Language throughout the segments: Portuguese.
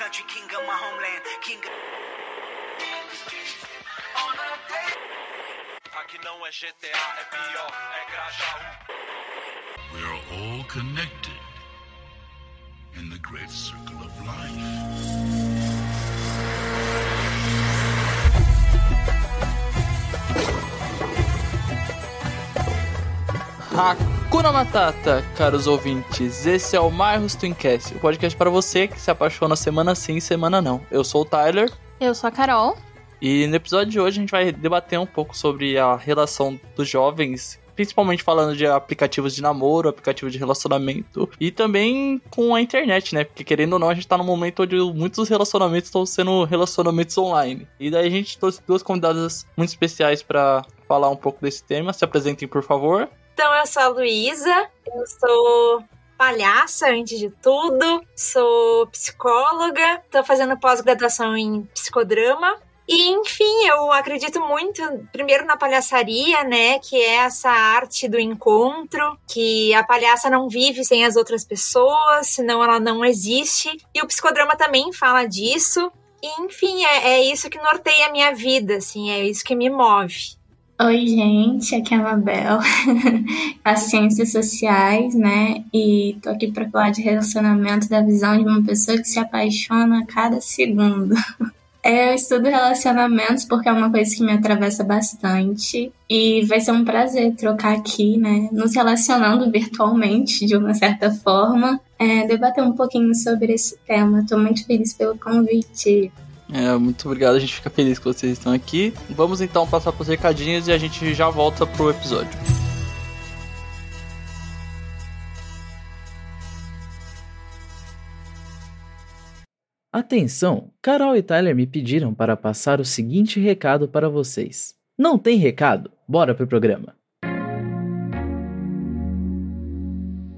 country, king of my homeland, king of... Aqui não é GTA, é pior, é Grajaú. We are all connected in the great circle of life. Hakuna Matata, caros ouvintes. Esse é o Marros Twincast, o podcast para você que se apaixona semana sim, semana não. Eu sou o Tyler. Eu sou a Carol. E no episódio de hoje a gente vai debater um pouco sobre a relação dos jovens, principalmente falando de aplicativos de namoro, aplicativos de relacionamento e também com a internet, né? Porque querendo ou não, a gente tá num momento onde muitos relacionamentos estão sendo relacionamentos online. E daí a gente trouxe duas convidadas muito especiais para falar um pouco desse tema. Se apresentem, por favor. Então, eu sou a Luísa, eu sou palhaça antes de tudo, sou psicóloga, tô fazendo pós-graduação em psicodrama. E, enfim, eu acredito muito, primeiro na palhaçaria, né? Que é essa arte do encontro, que a palhaça não vive sem as outras pessoas, senão ela não existe. E o psicodrama também fala disso. E, enfim, é, é isso que norteia a minha vida, assim, é isso que me move. Oi, gente, aqui é a Mabel, as ciências sociais, né? E tô aqui para falar de relacionamento da visão de uma pessoa que se apaixona a cada segundo. Eu estudo relacionamentos porque é uma coisa que me atravessa bastante e vai ser um prazer trocar aqui, né? Nos relacionando virtualmente, de uma certa forma, é, debater um pouquinho sobre esse tema. Tô muito feliz pelo convite. É, muito obrigado, a gente fica feliz que vocês estão aqui. Vamos então passar para os recadinhos e a gente já volta pro episódio. Atenção! Carol e Tyler me pediram para passar o seguinte recado para vocês. Não tem recado? Bora pro programa.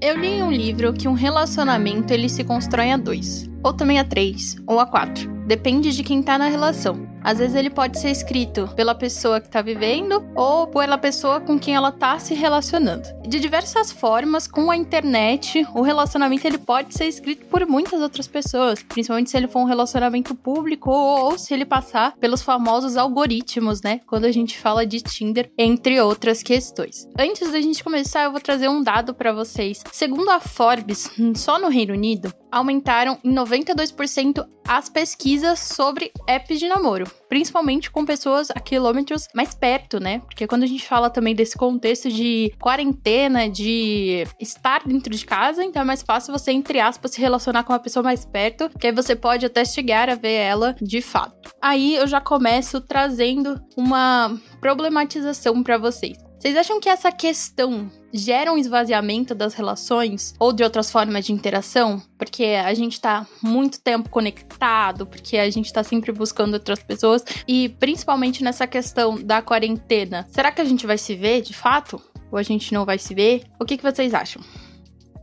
Eu li em um livro que um relacionamento ele se constrói a dois, ou também a três, ou a quatro. Depende de quem tá na relação. Às vezes ele pode ser escrito pela pessoa que tá vivendo ou pela pessoa com quem ela tá se relacionando. De diversas formas, com a internet, o relacionamento ele pode ser escrito por muitas outras pessoas, principalmente se ele for um relacionamento público ou, ou se ele passar pelos famosos algoritmos, né? Quando a gente fala de Tinder, entre outras questões. Antes da gente começar, eu vou trazer um dado para vocês. Segundo a Forbes, só no Reino Unido, aumentaram em 92% as pesquisas sobre apps de namoro, principalmente com pessoas a quilômetros mais perto, né? Porque quando a gente fala também desse contexto de quarentena, de estar dentro de casa, então é mais fácil você, entre aspas, se relacionar com uma pessoa mais perto, que aí você pode até chegar a ver ela de fato. Aí eu já começo trazendo uma problematização para vocês. Vocês acham que essa questão gera um esvaziamento das relações ou de outras formas de interação? Porque a gente tá muito tempo conectado, porque a gente tá sempre buscando outras pessoas e principalmente nessa questão da quarentena. Será que a gente vai se ver de fato? Ou a gente não vai se ver? O que, que vocês acham?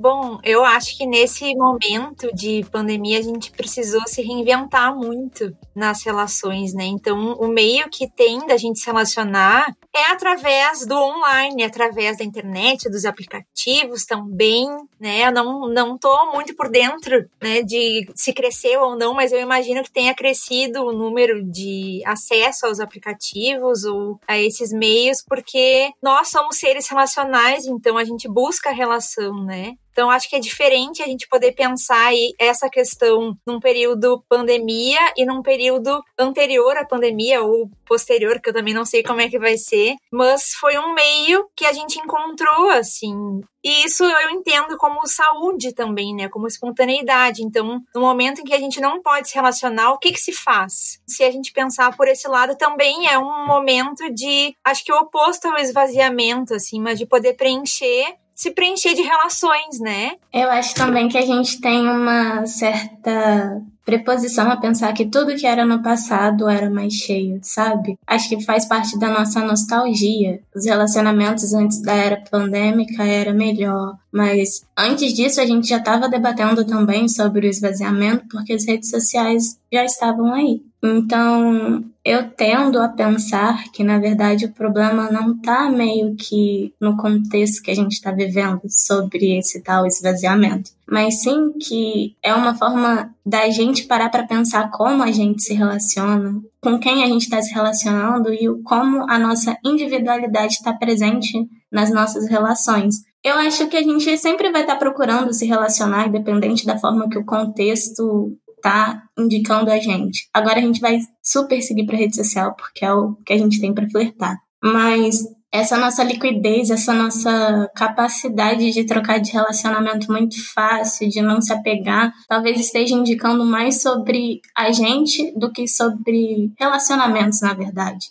Bom, eu acho que nesse momento de pandemia a gente precisou se reinventar muito nas relações, né? Então, o meio que tem da gente se relacionar é através do online, através da internet, dos aplicativos também, né? Eu não, não tô muito por dentro, né, de se cresceu ou não, mas eu imagino que tenha crescido o número de acesso aos aplicativos ou a esses meios, porque nós somos seres relacionais, então a gente busca a relação, né? Então, acho que é diferente a gente poder pensar aí essa questão num período pandemia e num período anterior à pandemia ou posterior, que eu também não sei como é que vai ser, mas foi um meio que a gente encontrou, assim. E isso eu entendo como saúde também, né? Como espontaneidade. Então, no momento em que a gente não pode se relacionar, o que que se faz? Se a gente pensar por esse lado, também é um momento de, acho que o oposto ao esvaziamento, assim, mas de poder preencher se preencher de relações, né? Eu acho também que a gente tem uma certa preposição a pensar que tudo que era no passado era mais cheio, sabe? Acho que faz parte da nossa nostalgia. Os relacionamentos antes da era pandêmica era melhor, mas antes disso a gente já estava debatendo também sobre o esvaziamento porque as redes sociais já estavam aí. Então, eu tendo a pensar que, na verdade, o problema não está meio que no contexto que a gente está vivendo sobre esse tal esvaziamento, mas sim que é uma forma da gente parar para pensar como a gente se relaciona, com quem a gente está se relacionando e como a nossa individualidade está presente nas nossas relações. Eu acho que a gente sempre vai estar tá procurando se relacionar, independente da forma que o contexto tá indicando a gente. Agora a gente vai super seguir para rede social porque é o que a gente tem para flertar. Mas essa nossa liquidez, essa nossa capacidade de trocar de relacionamento muito fácil, de não se apegar, talvez esteja indicando mais sobre a gente do que sobre relacionamentos, na verdade.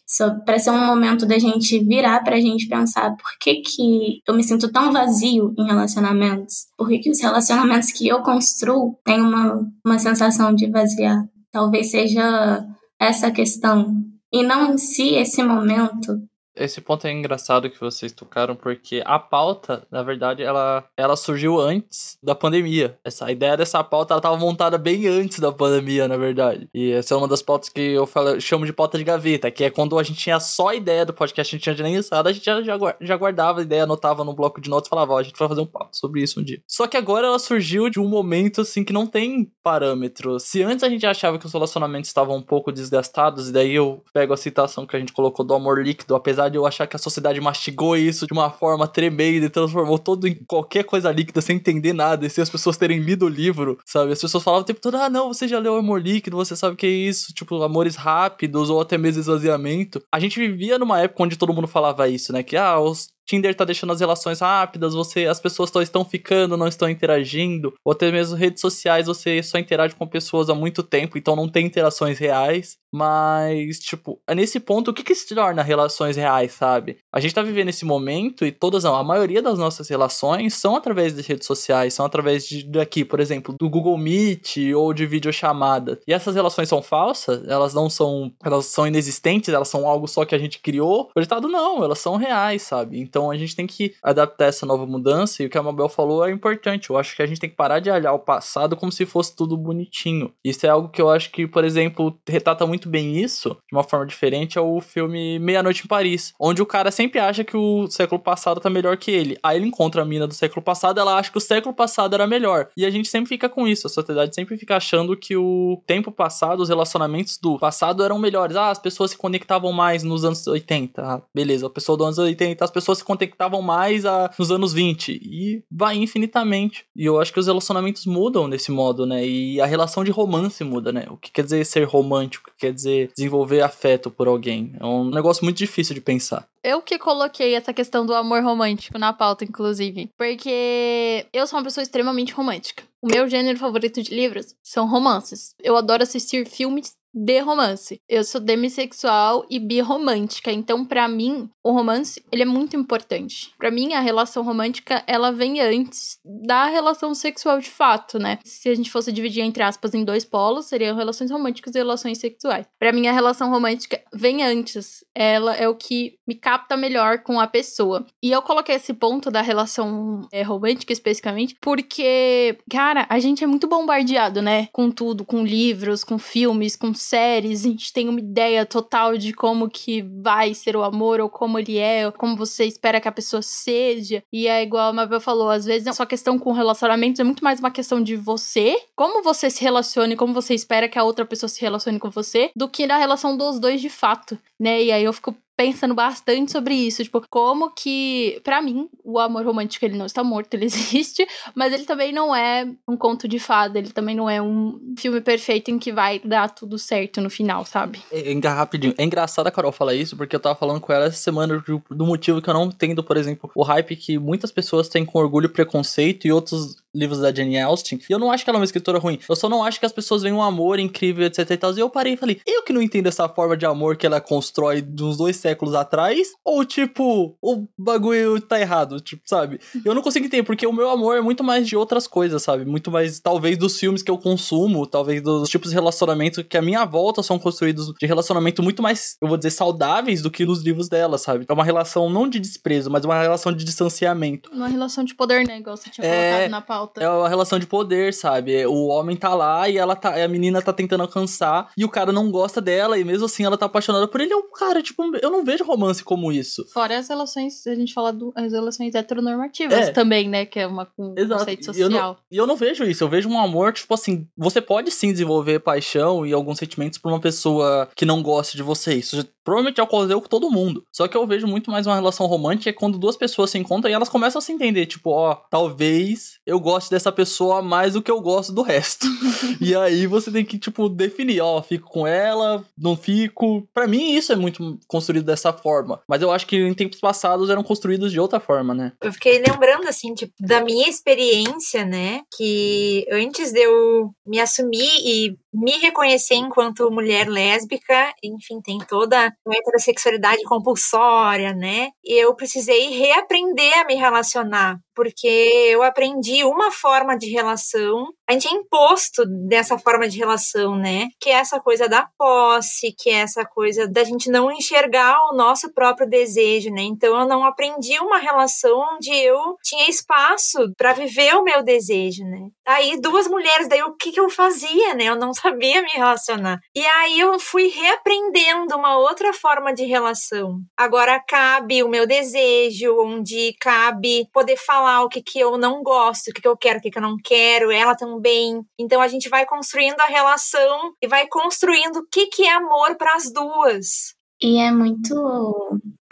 Para ser um momento da gente virar para a gente pensar por que, que eu me sinto tão vazio em relacionamentos? Por que, que os relacionamentos que eu construo têm uma, uma sensação de vaziar? Talvez seja essa questão. E não em si esse momento esse ponto é engraçado que vocês tocaram, porque a pauta, na verdade, ela, ela surgiu antes da pandemia. Essa a ideia dessa pauta ela estava montada bem antes da pandemia, na verdade. E essa é uma das pautas que eu, falo, chamo de pauta de gaveta, que é quando a gente tinha só a ideia do podcast, a gente tinha nem lançado, a gente já, já, guardava a ideia, anotava no bloco de notas e falava, ó, a gente vai fazer um pauta sobre isso um dia. Só que agora ela surgiu de um momento, assim, que não tem parâmetro. Se antes a gente achava que os relacionamentos estavam um pouco desgastados, e daí eu pego a citação que a gente colocou do amor líquido, apesar de eu achar que a sociedade mastigou isso de uma forma tremenda e transformou tudo em qualquer coisa líquida sem entender nada. E se as pessoas terem lido o livro, sabe? As pessoas falavam o tempo todo: ah, não, você já leu Amor Líquido, você sabe o que é isso, tipo, amores rápidos ou até mesmo esvaziamento. A gente vivia numa época onde todo mundo falava isso, né? Que, ah, os Tinder tá deixando as relações rápidas, você as pessoas só estão ficando, não estão interagindo, ou até mesmo redes sociais, você só interage com pessoas há muito tempo, então não tem interações reais. Mas, tipo, é nesse ponto, o que que se torna relações reais, sabe? A gente tá vivendo esse momento e todas, não, a maioria das nossas relações são através de redes sociais, são através de, daqui, por exemplo, do Google Meet ou de videochamada. E essas relações são falsas? Elas não são, elas são inexistentes? Elas são algo só que a gente criou? Projetado não, elas são reais, sabe? Então, então a gente tem que adaptar essa nova mudança e o que a Mabel falou é importante. Eu acho que a gente tem que parar de olhar o passado como se fosse tudo bonitinho. Isso é algo que eu acho que, por exemplo, retrata muito bem isso de uma forma diferente é o filme Meia Noite em Paris, onde o cara sempre acha que o século passado tá melhor que ele. Aí ele encontra a mina do século passado, ela acha que o século passado era melhor. E a gente sempre fica com isso, a sociedade sempre fica achando que o tempo passado, os relacionamentos do passado eram melhores. Ah, as pessoas se conectavam mais nos anos 80. Ah, beleza, a pessoa dos anos 80, as pessoas se conectavam mais a, nos anos 20 e vai infinitamente. E eu acho que os relacionamentos mudam nesse modo, né? E a relação de romance muda, né? O que quer dizer ser romântico, o que quer dizer desenvolver afeto por alguém. É um negócio muito difícil de pensar. Eu que coloquei essa questão do amor romântico na pauta, inclusive. Porque eu sou uma pessoa extremamente romântica. O meu gênero favorito de livros são romances. Eu adoro assistir filmes de romance. Eu sou demissexual e birromântica, então para mim o romance ele é muito importante. Para mim a relação romântica ela vem antes da relação sexual de fato, né? Se a gente fosse dividir entre aspas em dois polos, seriam relações românticas e relações sexuais. Para mim a relação romântica vem antes. Ela é o que me capta melhor com a pessoa. E eu coloquei esse ponto da relação é, romântica especificamente porque, cara, a gente é muito bombardeado, né, com tudo, com livros, com filmes, com séries, a gente tem uma ideia total de como que vai ser o amor, ou como ele é, ou como você espera que a pessoa seja. E é igual a Mabel falou, às vezes é só questão com relacionamentos, é muito mais uma questão de você, como você se relacione, como você espera que a outra pessoa se relacione com você, do que na relação dos dois de fato, né? E aí eu fico pensando bastante sobre isso, tipo, como que, para mim, o amor romântico ele não está morto, ele existe, mas ele também não é um conto de fada, ele também não é um filme perfeito em que vai dar tudo certo no final, sabe? É, é, rapidinho, é engraçado a Carol falar isso, porque eu tava falando com ela essa semana do, do motivo que eu não entendo, por exemplo, o hype que muitas pessoas têm com orgulho e preconceito e outros livros da Jane Austen. E eu não acho que ela é uma escritora ruim. Eu só não acho que as pessoas veem um amor incrível, etc e tal. E eu parei e falei, eu que não entendo essa forma de amor que ela constrói dos dois séculos atrás, ou tipo, o bagulho tá errado, tipo, sabe? Eu não consigo entender, porque o meu amor é muito mais de outras coisas, sabe? Muito mais, talvez, dos filmes que eu consumo, talvez dos tipos de relacionamento que a minha volta são construídos de relacionamento muito mais, eu vou dizer, saudáveis do que nos livros dela, sabe? É uma relação não de desprezo, mas uma relação de distanciamento. Uma relação de poder, né? Igual você tinha é... colocado na pauta falta. É a relação de poder, sabe? O homem tá lá e ela tá, a menina tá tentando alcançar e o cara não gosta dela e mesmo assim ela tá apaixonada por ele. É um cara, tipo, eu não vejo romance como isso. Fora as relações, a gente fala das relações heteronormativas É. também, né? Que é uma, um Exato. conceito eu social. E eu não vejo isso. Eu vejo um amor, tipo assim, você pode sim desenvolver paixão e alguns sentimentos por uma pessoa que não gosta de você. Isso provavelmente ocorreu com todo mundo. Só que eu vejo muito mais uma relação romântica é quando duas pessoas se encontram e elas começam a se entender. Tipo, ó, talvez eu goste dessa pessoa mais do que eu gosto do resto. e aí você tem que, tipo, definir, ó, fico com ela, não fico. Pra mim, isso é muito construído dessa forma. Mas eu acho que em tempos passados eram construídos de outra forma, né? Eu fiquei lembrando, assim, tipo, da minha experiência, né? Que antes de eu me assumir e me reconhecer enquanto mulher lésbica, enfim, tem toda a heterossexualidade compulsória, né? E eu precisei reaprender a me relacionar, porque eu aprendi uma forma de relação, a gente é imposto dessa forma de relação, né? Que é essa coisa da posse, que é essa coisa da gente não enxergar o nosso próprio desejo, né? Então eu não aprendi uma relação onde eu tinha espaço para viver o meu desejo, né? Aí duas mulheres, daí o que que eu fazia, né? Eu não sabia me relacionar. E aí eu fui reaprendendo uma outra forma de relação. Agora cabe o meu desejo, onde cabe poder falar o que que eu não gosto, o que que eu quero, o que que eu não quero, ela também. Então a gente vai construindo a relação e vai construindo o que que é amor para as duas. E é muito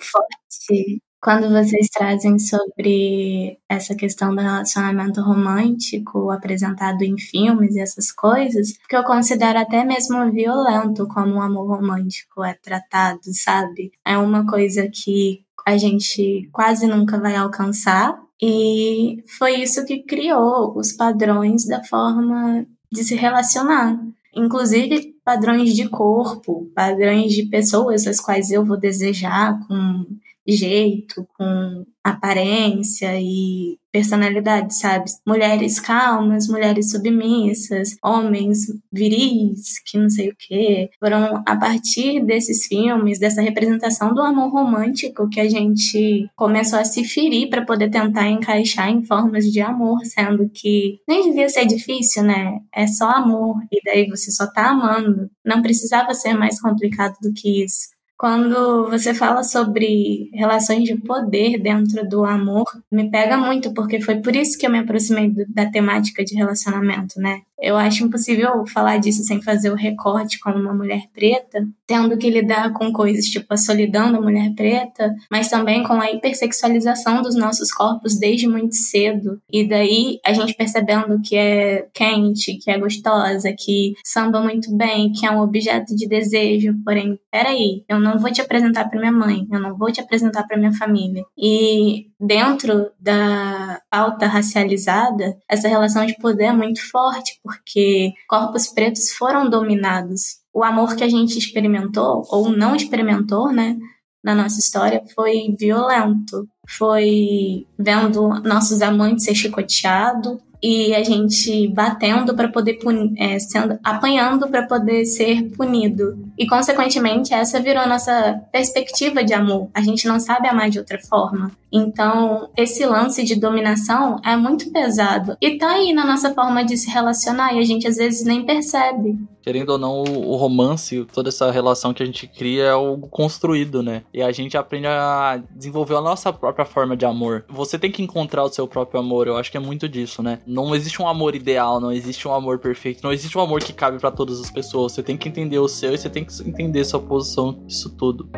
forte quando vocês trazem sobre essa questão do relacionamento romântico apresentado em filmes e essas coisas, porque eu considero até mesmo violento como o amor romântico é tratado, sabe? É uma coisa que a gente quase nunca vai alcançar. E foi isso que criou os padrões da forma de se relacionar. Inclusive padrões de corpo, padrões de pessoas as quais eu vou desejar com jeito, com aparência e personalidade, sabe? Mulheres calmas, mulheres submissas, homens viris, que não sei o quê. Foram a partir desses filmes, dessa representação do amor romântico que a gente começou a se ferir para poder tentar encaixar em formas de amor, sendo que nem devia ser difícil, né? É só amor e daí você só tá amando. Não precisava ser mais complicado do que isso. Quando você fala sobre relações de poder dentro do amor, me pega muito, porque foi por isso que eu me aproximei da temática de relacionamento, né? Eu acho impossível falar disso sem fazer o recorte como uma mulher preta, tendo que lidar com coisas tipo a solidão da mulher preta, mas também com a hipersexualização dos nossos corpos desde muito cedo. E daí a gente percebendo que é quente, que é gostosa, que samba muito bem, que é um objeto de desejo, porém, peraí, eu não vou te apresentar para minha mãe, eu não vou te apresentar para minha família. E dentro da pauta racializada, essa relação de poder é muito forte, porque corpos pretos foram dominados. O amor que a gente experimentou, ou não experimentou, né, na nossa história, foi violento. Foi vendo nossos amantes ser chicoteados, e a gente batendo para poder punir, é, sendo apanhando para poder ser punido. E consequentemente essa virou a nossa perspectiva de amor. A gente não sabe amar de outra forma. Então, esse lance de dominação é muito pesado e tá aí na nossa forma de se relacionar e a gente às vezes nem percebe. Querendo ou não, o o romance, toda essa relação que a gente cria é algo construído, né? E a gente aprende a desenvolver a nossa própria forma de amor. Você tem que encontrar o seu próprio amor, eu acho que é muito disso, né? Não existe um amor ideal, não existe um amor perfeito, não existe um amor que cabe pra todas as pessoas. Você tem que entender o seu e você tem que entender sua posição nisso tudo.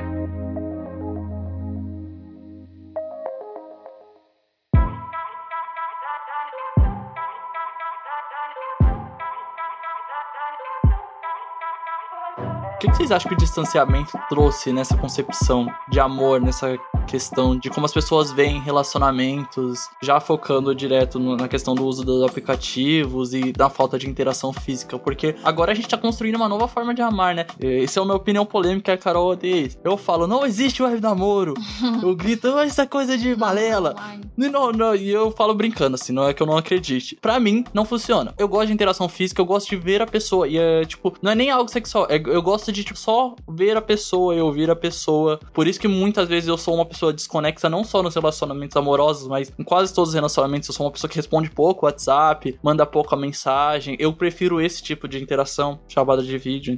O que, vocês acham que o distanciamento trouxe nessa concepção de amor, nessa questão de como as pessoas veem relacionamentos, já focando direto na questão do uso dos aplicativos e da falta de interação física? Porque agora a gente tá construindo uma nova forma de amar, né? Essa é uma opinião polêmica, a Carol odeia isso. Eu falo, não existe web namoro. Eu grito, "Ah, isso é coisa de balela. Não, não, e eu falo brincando, assim, não é que eu não acredite. Pra mim, não funciona. Eu gosto de interação física, eu gosto de ver a pessoa. E é, tipo, não é nem algo sexual. é- eu gosto de, tipo, só ver a pessoa e ouvir a pessoa. Por isso que muitas vezes eu sou uma pessoa pessoa desconexa não só nos relacionamentos amorosos, mas em quase todos os relacionamentos. Eu sou uma pessoa que responde pouco WhatsApp, manda pouca mensagem. Eu prefiro esse tipo de interação, chamada de vídeo.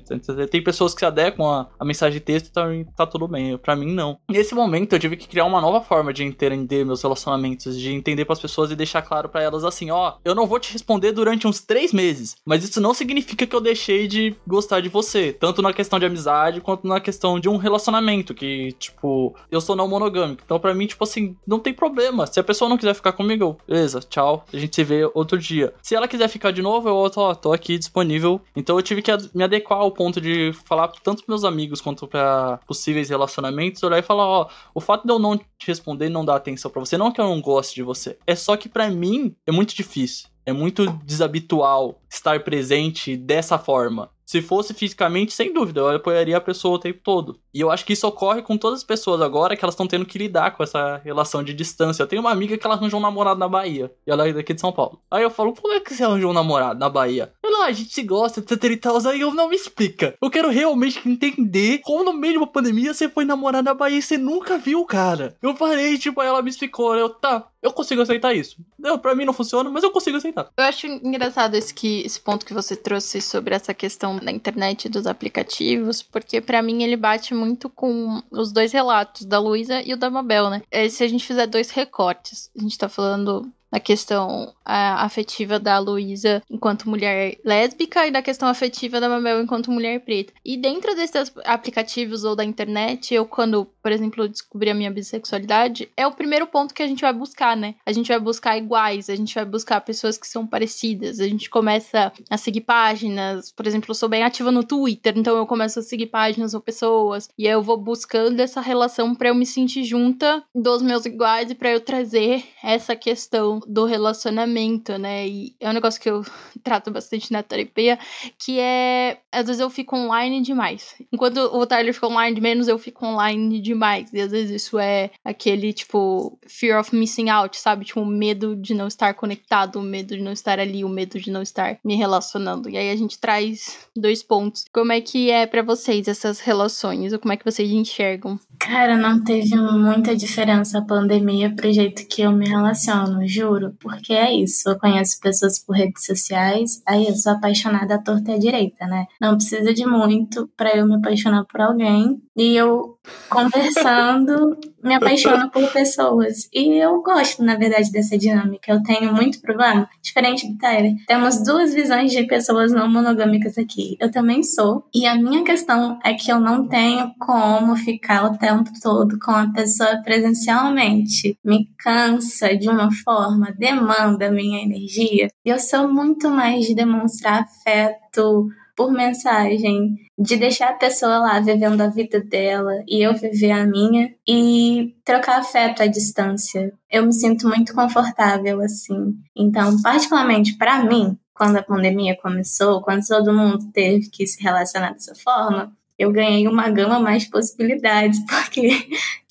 Tem pessoas que se adequam a, a mensagem de texto e tá, tá tudo bem. Para mim, não. Nesse momento, eu tive que criar uma nova forma de entender meus relacionamentos, de entender para as pessoas e deixar claro para elas assim: ó, eu não vou te responder durante uns três meses, mas isso não significa que eu deixei de gostar de você, tanto na questão de amizade quanto na questão de um relacionamento que, tipo, eu sou não monogâmico. Então, para mim, tipo assim, não tem problema. Se a pessoa não quiser ficar comigo, beleza, tchau. A gente se vê outro dia. Se ela quiser ficar de novo, eu tô, aqui disponível. Então, eu tive que me adequar ao ponto de falar tanto pros meus amigos quanto para possíveis relacionamentos, olhar e falar, ó, o fato de eu não te responder não dar atenção para você, não é que eu não goste de você, é só que para mim é muito difícil. É muito desabitual estar presente dessa forma. Se fosse fisicamente, sem dúvida, eu apoiaria a pessoa o tempo todo. E eu acho que isso ocorre com todas as pessoas agora que elas estão tendo que lidar com essa relação de distância. Eu tenho uma amiga que ela arranjou um namorado na Bahia. E ela é daqui de São Paulo. Aí eu falo, como é que você arranjou um namorado na Bahia? Ah, a gente se gosta, etc e tal. Aí eu não me explica. Eu quero realmente entender como no meio de uma pandemia você foi namorar na Bahia e você nunca viu, cara. Eu parei, tipo, ela me explicou. Eu, tá, eu consigo aceitar isso. Eu, pra mim não funciona, mas eu consigo aceitar. Eu acho engraçado esse, que, esse ponto que você trouxe sobre essa questão da internet dos aplicativos, porque para mim ele bate muito com os dois relatos, da Luísa e o da Mabel, né? É, se a gente fizer dois recortes, a gente tá falando na questão a, afetiva da Luísa enquanto mulher lésbica e da questão afetiva da Mabel enquanto mulher preta. E dentro desses aplicativos ou da internet, eu quando, por exemplo, descobri a minha bissexualidade, é o primeiro ponto que a gente vai buscar, né? A gente vai buscar iguais, a gente vai buscar pessoas que são parecidas, a gente começa a seguir páginas, por exemplo, eu sou bem ativa no Twitter, então eu começo a seguir páginas ou pessoas, e eu vou buscando essa relação para eu me sentir junta dos meus iguais e para eu trazer essa questão do relacionamento, né? E é um negócio que eu trato bastante na terapia, que é às vezes eu fico online demais. Enquanto o Tyler fica online de menos, eu fico online demais. E às vezes isso é aquele tipo fear of missing out, sabe? Tipo, o medo de não estar conectado, o medo de não estar ali, o medo de não estar me relacionando. E aí a gente traz dois pontos. Como é que é para vocês essas relações? Ou como é que vocês enxergam? Cara, não teve muita diferença a pandemia pro jeito que eu me relaciono, juro porque é isso. Eu conheço pessoas por redes sociais, aí eu sou apaixonada à torta e à direita, né? Não precisa de muito para eu me apaixonar por alguém. E eu, conversando, me apaixono por pessoas. E eu gosto, na verdade, dessa dinâmica. Eu tenho muito problema, diferente do Tyler. Temos duas visões de pessoas não monogâmicas aqui. Eu também sou. E a minha questão é que eu não tenho como ficar o tempo todo com a pessoa presencialmente. Me cansa de uma forma, demanda minha energia. E eu sou muito mais de demonstrar afeto por mensagem, de deixar a pessoa lá vivendo a vida dela e eu viver a minha e trocar afeto à distância. Eu me sinto muito confortável assim. Então, particularmente para mim, quando a pandemia começou, quando todo mundo teve que se relacionar dessa forma, eu ganhei uma gama mais de possibilidades, porque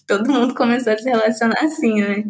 todo mundo começou a se relacionar assim, né?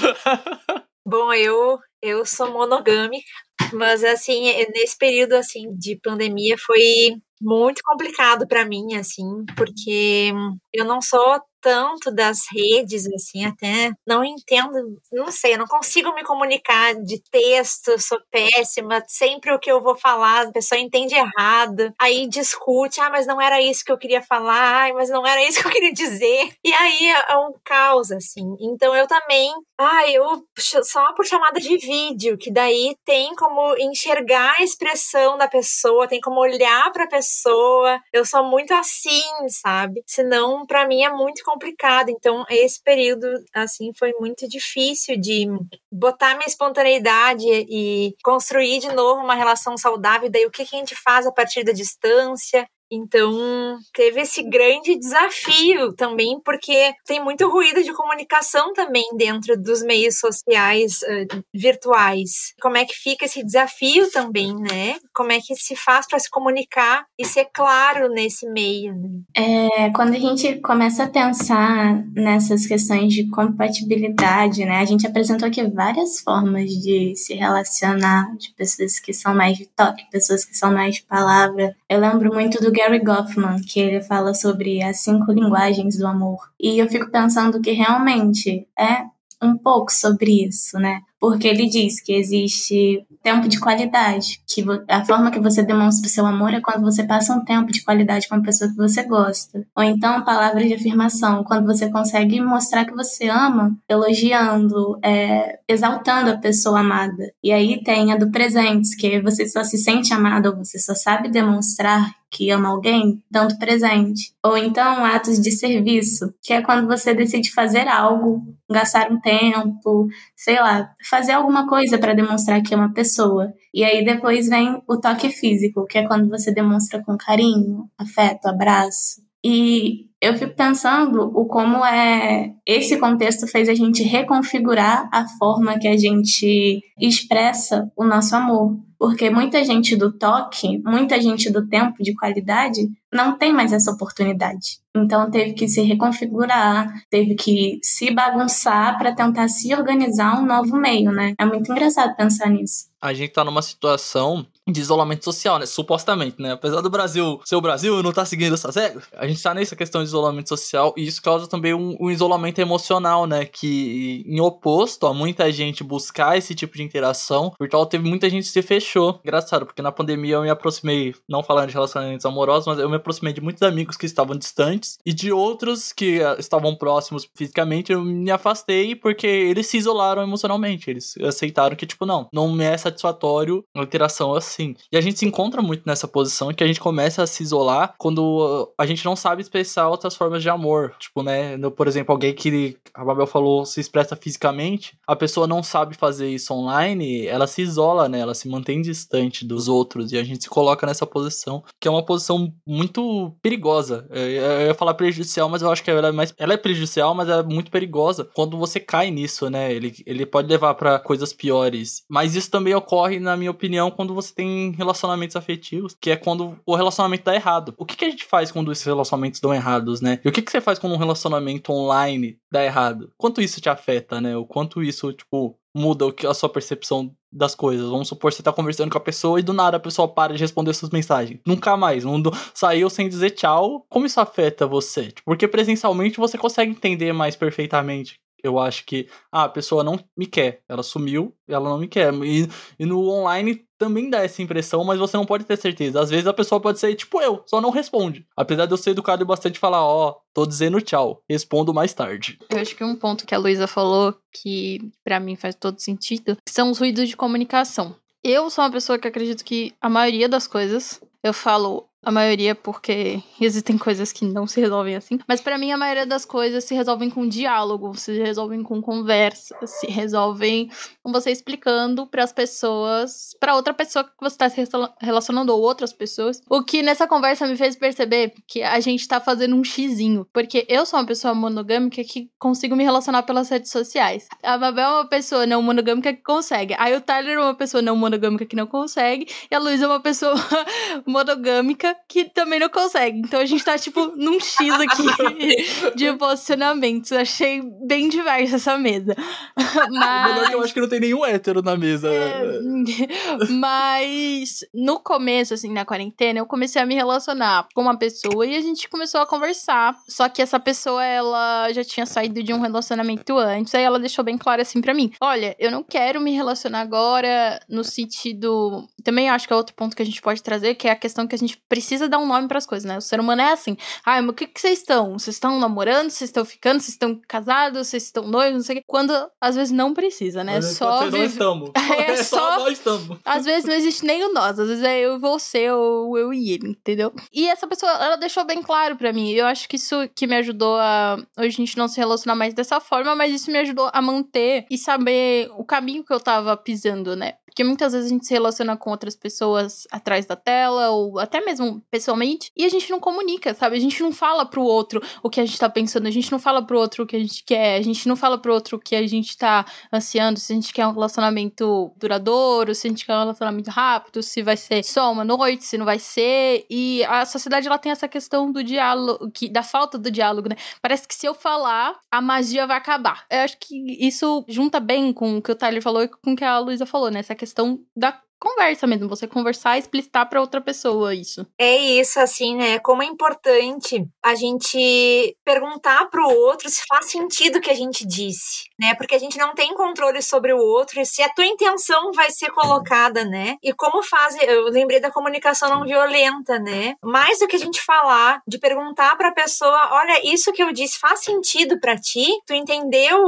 Bom, eu eu sou monogâmica, mas assim, nesse período assim de pandemia foi muito complicado para mim, assim, porque eu não sou tanto das redes, assim, até não entendo, não sei, eu não consigo me comunicar de texto, sou péssima, sempre o que eu vou falar, a pessoa entende errado, aí discute, ah, mas não era isso que eu queria falar, ah, mas não era isso que eu queria dizer, e aí é, é um caos, assim. Então eu também, ah, eu só por chamada de vídeo, que daí tem como enxergar a expressão da pessoa, tem como olhar para a pessoa, eu sou muito assim, sabe? Senão, para mim é muito complicado. Então, esse período, assim, foi muito difícil de botar minha espontaneidade e construir de novo uma relação saudável. Daí, o que, que a gente faz a partir da distância? Então, teve esse grande desafio também, porque tem muito ruído de comunicação também dentro dos meios sociais uh, virtuais. Como é que fica esse desafio também, né? Como é que se faz para se comunicar e ser claro nesse meio? Né? É, quando a gente começa a pensar nessas questões de compatibilidade, né? A gente apresentou aqui várias formas de se relacionar, de pessoas que são mais de toque, pessoas que são mais de palavra. Eu lembro muito do Gary Goffman, que ele fala sobre as cinco linguagens do amor. E eu fico pensando que realmente é um pouco sobre isso, né? Porque ele diz que existe tempo de qualidade, que a forma que você demonstra o seu amor é quando você passa um tempo de qualidade com a pessoa que você gosta. Ou então palavras de afirmação, quando você consegue mostrar que você ama, elogiando, é, exaltando a pessoa amada. E aí tem a do presentes, que você só se sente amado ou você só sabe demonstrar que ama alguém dando presente. Ou então atos de serviço, que é quando você decide fazer algo, gastar um tempo, sei lá, fazer alguma coisa para demonstrar que é uma pessoa. E aí depois vem o toque físico, que é quando você demonstra com carinho, afeto, abraço. E eu fico pensando o como é esse contexto fez a gente reconfigurar a forma que a gente expressa o nosso amor. Porque muita gente do toque, muita gente do tempo de qualidade não tem mais essa oportunidade. Então teve que se reconfigurar, teve que se bagunçar para tentar se organizar um novo meio, né? É muito engraçado pensar nisso. A gente tá numa situação de isolamento social, né? Supostamente, né? Apesar do Brasil ser o Brasil não tá seguindo essas regras, a gente tá nessa questão de isolamento social e isso causa também um, um, isolamento emocional, né? Que, em oposto a muita gente buscar esse tipo de interação virtual, teve muita gente que se fechou. Engraçado, porque na pandemia eu me aproximei, não falando de relacionamentos amorosos, mas eu me aproximei de muitos amigos que estavam distantes e de outros que uh, estavam próximos fisicamente. Eu me afastei porque eles se isolaram emocionalmente. Eles aceitaram que, tipo, não, não me é satisfatório uma interação assim. E a gente se encontra muito nessa posição que a gente começa a se isolar quando a gente não sabe expressar outras formas de amor. Tipo, né? No, por exemplo, alguém que a Babel falou se expressa fisicamente, a pessoa não sabe fazer isso online, ela se isola, né? Ela se mantém distante dos outros e a gente se coloca nessa posição, que é uma posição muito perigosa. Eu ia falar prejudicial, mas eu acho que ela é mais. Ela é prejudicial, mas é muito perigosa quando você cai nisso, né? Ele, ele pode levar para coisas piores. Mas isso também ocorre, na minha opinião, quando você tem relacionamentos afetivos, que é quando o relacionamento dá errado. O que, que a gente faz quando esses relacionamentos dão errados, né? E o que, que você faz quando um relacionamento online dá errado? Quanto isso te afeta, né? O quanto isso, tipo, muda a sua percepção das coisas. Vamos supor que você tá conversando com a pessoa e do nada a pessoa para de responder suas mensagens. Nunca mais. Não saiu sem dizer tchau. Como isso afeta você? Tipo, porque presencialmente você consegue entender mais perfeitamente eu acho que ah, a pessoa não me quer, ela sumiu, ela não me quer. E, e no online também dá essa impressão, mas você não pode ter certeza. Às vezes a pessoa pode ser tipo eu, só não responde. Apesar de eu ser educado e bastante falar, ó, oh, tô dizendo tchau, respondo mais tarde. Eu acho que um ponto que a Luísa falou que para mim faz todo sentido são os ruídos de comunicação. Eu sou uma pessoa que acredito que a maioria das coisas eu falo a maioria porque existem coisas que não se resolvem assim. Mas para mim a maioria das coisas se resolvem com diálogo, se resolvem com conversa, se resolvem com você explicando para as pessoas, para outra pessoa que você está se relacionando ou outras pessoas. O que nessa conversa me fez perceber que a gente tá fazendo um xizinho, porque eu sou uma pessoa monogâmica que consigo me relacionar pelas redes sociais. A Mabel é uma pessoa não monogâmica que consegue. Aí o Tyler é uma pessoa não monogâmica que não consegue, e a Luísa é uma pessoa monogâmica que também não consegue. Então a gente tá, tipo, num X aqui de posicionamentos. Achei bem diversa essa mesa. Mas... É eu acho que não tem nenhum hétero na mesa. É... Mas no começo, assim, na quarentena, eu comecei a me relacionar com uma pessoa e a gente começou a conversar. Só que essa pessoa, ela já tinha saído de um relacionamento antes. Aí ela deixou bem claro assim para mim: olha, eu não quero me relacionar agora no sentido. Também acho que é outro ponto que a gente pode trazer, que é a questão que a gente precisa precisa dar um nome para as coisas, né? O ser humano é assim. Ah, mas o que, que vocês estão? Vocês estão namorando? Vocês estão ficando? Vocês estão casados? Vocês estão noivos? Não sei o quê. Quando às vezes não precisa, né? só vive... nós estamos. É, é só... nós estamos. Às vezes não existe nem o nós. Às vezes é eu e você ou eu e ele, entendeu? E essa pessoa, ela deixou bem claro para mim. Eu acho que isso que me ajudou a hoje a gente não se relacionar mais dessa forma, mas isso me ajudou a manter e saber o caminho que eu tava pisando, né? Porque muitas vezes a gente se relaciona com outras pessoas atrás da tela, ou até mesmo pessoalmente, e a gente não comunica, sabe? A gente não fala pro outro o que a gente tá pensando, a gente não fala pro outro o que a gente quer, a gente não fala pro outro o que a gente tá ansiando, se a gente quer um relacionamento duradouro, se a gente quer um relacionamento rápido, se vai ser só uma noite, se não vai ser. E a sociedade ela tem essa questão do diálogo, que, da falta do diálogo, né? Parece que se eu falar, a magia vai acabar. Eu acho que isso junta bem com o que o Tyler falou e com o que a Luísa falou, né? Essa questão da conversa mesmo, você conversar e explicitar para outra pessoa isso. É isso, assim, né? Como é importante a gente perguntar pro outro se faz sentido o que a gente disse, né? Porque a gente não tem controle sobre o outro e se a tua intenção vai ser colocada, né? E como faz, eu lembrei da comunicação não violenta, né? Mais do que a gente falar, de perguntar pra pessoa, olha, isso que eu disse faz sentido para ti? Tu entendeu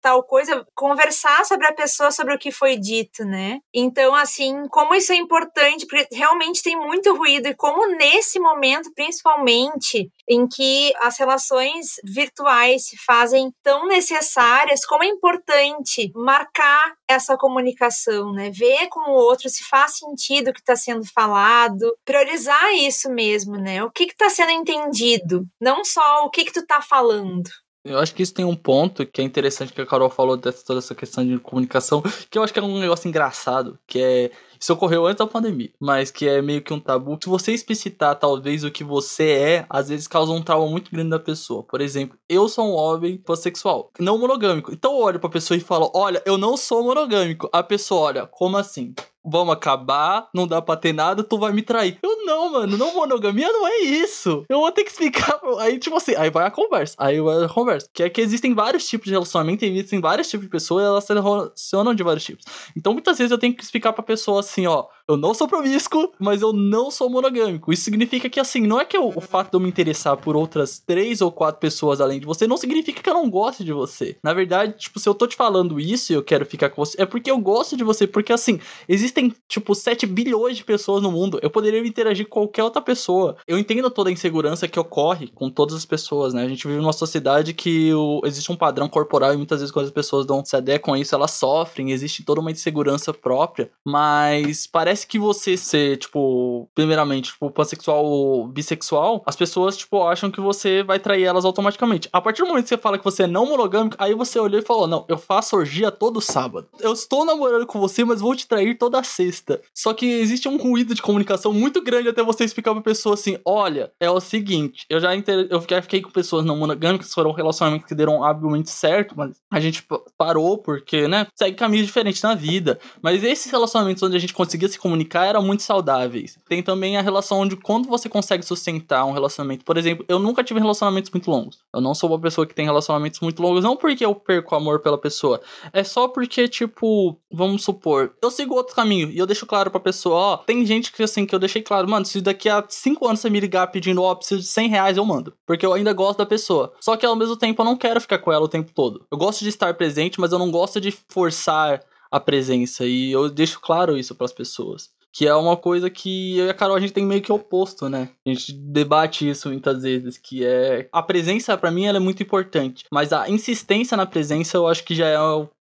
tal coisa? Conversar sobre a pessoa, sobre o que foi dito, né? Então, assim, como isso é importante, porque realmente tem muito ruído e como nesse momento, principalmente, em que as relações virtuais se fazem tão necessárias, como é importante marcar essa comunicação, né? Ver com o outro se faz sentido o que está sendo falado, priorizar isso mesmo, né? O que está sendo entendido, não só o que, que tu está falando. Eu acho que isso tem um ponto que é interessante que a Carol falou dessa toda essa questão de comunicação, que eu acho que é um negócio engraçado, que é isso ocorreu antes da pandemia, mas que é meio que um tabu. Se você explicitar talvez o que você é, às vezes causa um trauma muito grande da pessoa. Por exemplo, eu sou um homem pansexual, não monogâmico. Então eu olho pra pessoa e falo: "Olha, eu não sou monogâmico". A pessoa olha: "Como assim?" vamos acabar, não dá pra ter nada, tu vai me trair. Eu não, mano, não monogamia não é isso. Eu vou ter que explicar. Aí, tipo assim, aí vai a conversa. Aí vai a conversa. Que é que existem vários tipos de relacionamento, existem vários tipos de pessoas elas se relacionam de vários tipos. Então, muitas vezes eu tenho que explicar pra pessoa assim, ó. Eu não sou promíscuo, mas eu não sou monogâmico. Isso significa que, assim, não é que eu, o fato de eu me interessar por outras três ou quatro pessoas além de você, não significa que eu não goste de você. Na verdade, tipo, se eu tô te falando isso e eu quero ficar com você, é porque eu gosto de você. Porque, assim, existem, tipo, 7 bilhões de pessoas no mundo. Eu poderia interagir com qualquer outra pessoa. Eu entendo toda a insegurança que ocorre com todas as pessoas, né? A gente vive numa sociedade que o, existe um padrão corporal e muitas vezes quando as pessoas não se adequam a isso, elas sofrem. Existe toda uma insegurança própria. Mas parece que você ser, tipo, primeiramente, tipo, pansexual ou bissexual, as pessoas, tipo, acham que você vai trair elas automaticamente. A partir do momento que você fala que você é não monogâmico, aí você olhou e falou: Não, eu faço orgia todo sábado. Eu estou namorando com você, mas vou te trair toda sexta. Só que existe um ruído de comunicação muito grande até você explicar pra pessoa assim: Olha, é o seguinte, eu já, inter... eu fiquei com pessoas não monogâmicas, foram relacionamentos que deram habilmente certo, mas a gente parou porque, né, segue caminhos diferentes na vida. Mas esses relacionamentos onde a gente conseguia se comunicar eram muito saudáveis. Tem também a relação de quando você consegue sustentar um relacionamento. Por exemplo, eu nunca tive relacionamentos muito longos. Eu não sou uma pessoa que tem relacionamentos muito longos, não porque eu perco amor pela pessoa. É só porque, tipo, vamos supor, eu sigo outro caminho e eu deixo claro pra pessoa, ó, tem gente que assim, que eu deixei claro, mano, se daqui a 5 anos você me ligar pedindo, ó, preciso de 100 reais, eu mando. Porque eu ainda gosto da pessoa. Só que ao mesmo tempo eu não quero ficar com ela o tempo todo. Eu gosto de estar presente, mas eu não gosto de forçar a presença. E eu deixo claro isso para as pessoas. Que é uma coisa que eu e a Carol a gente tem meio que oposto, né? A gente debate isso muitas vezes, que é a presença para mim ela é muito importante, mas a insistência na presença eu acho que já é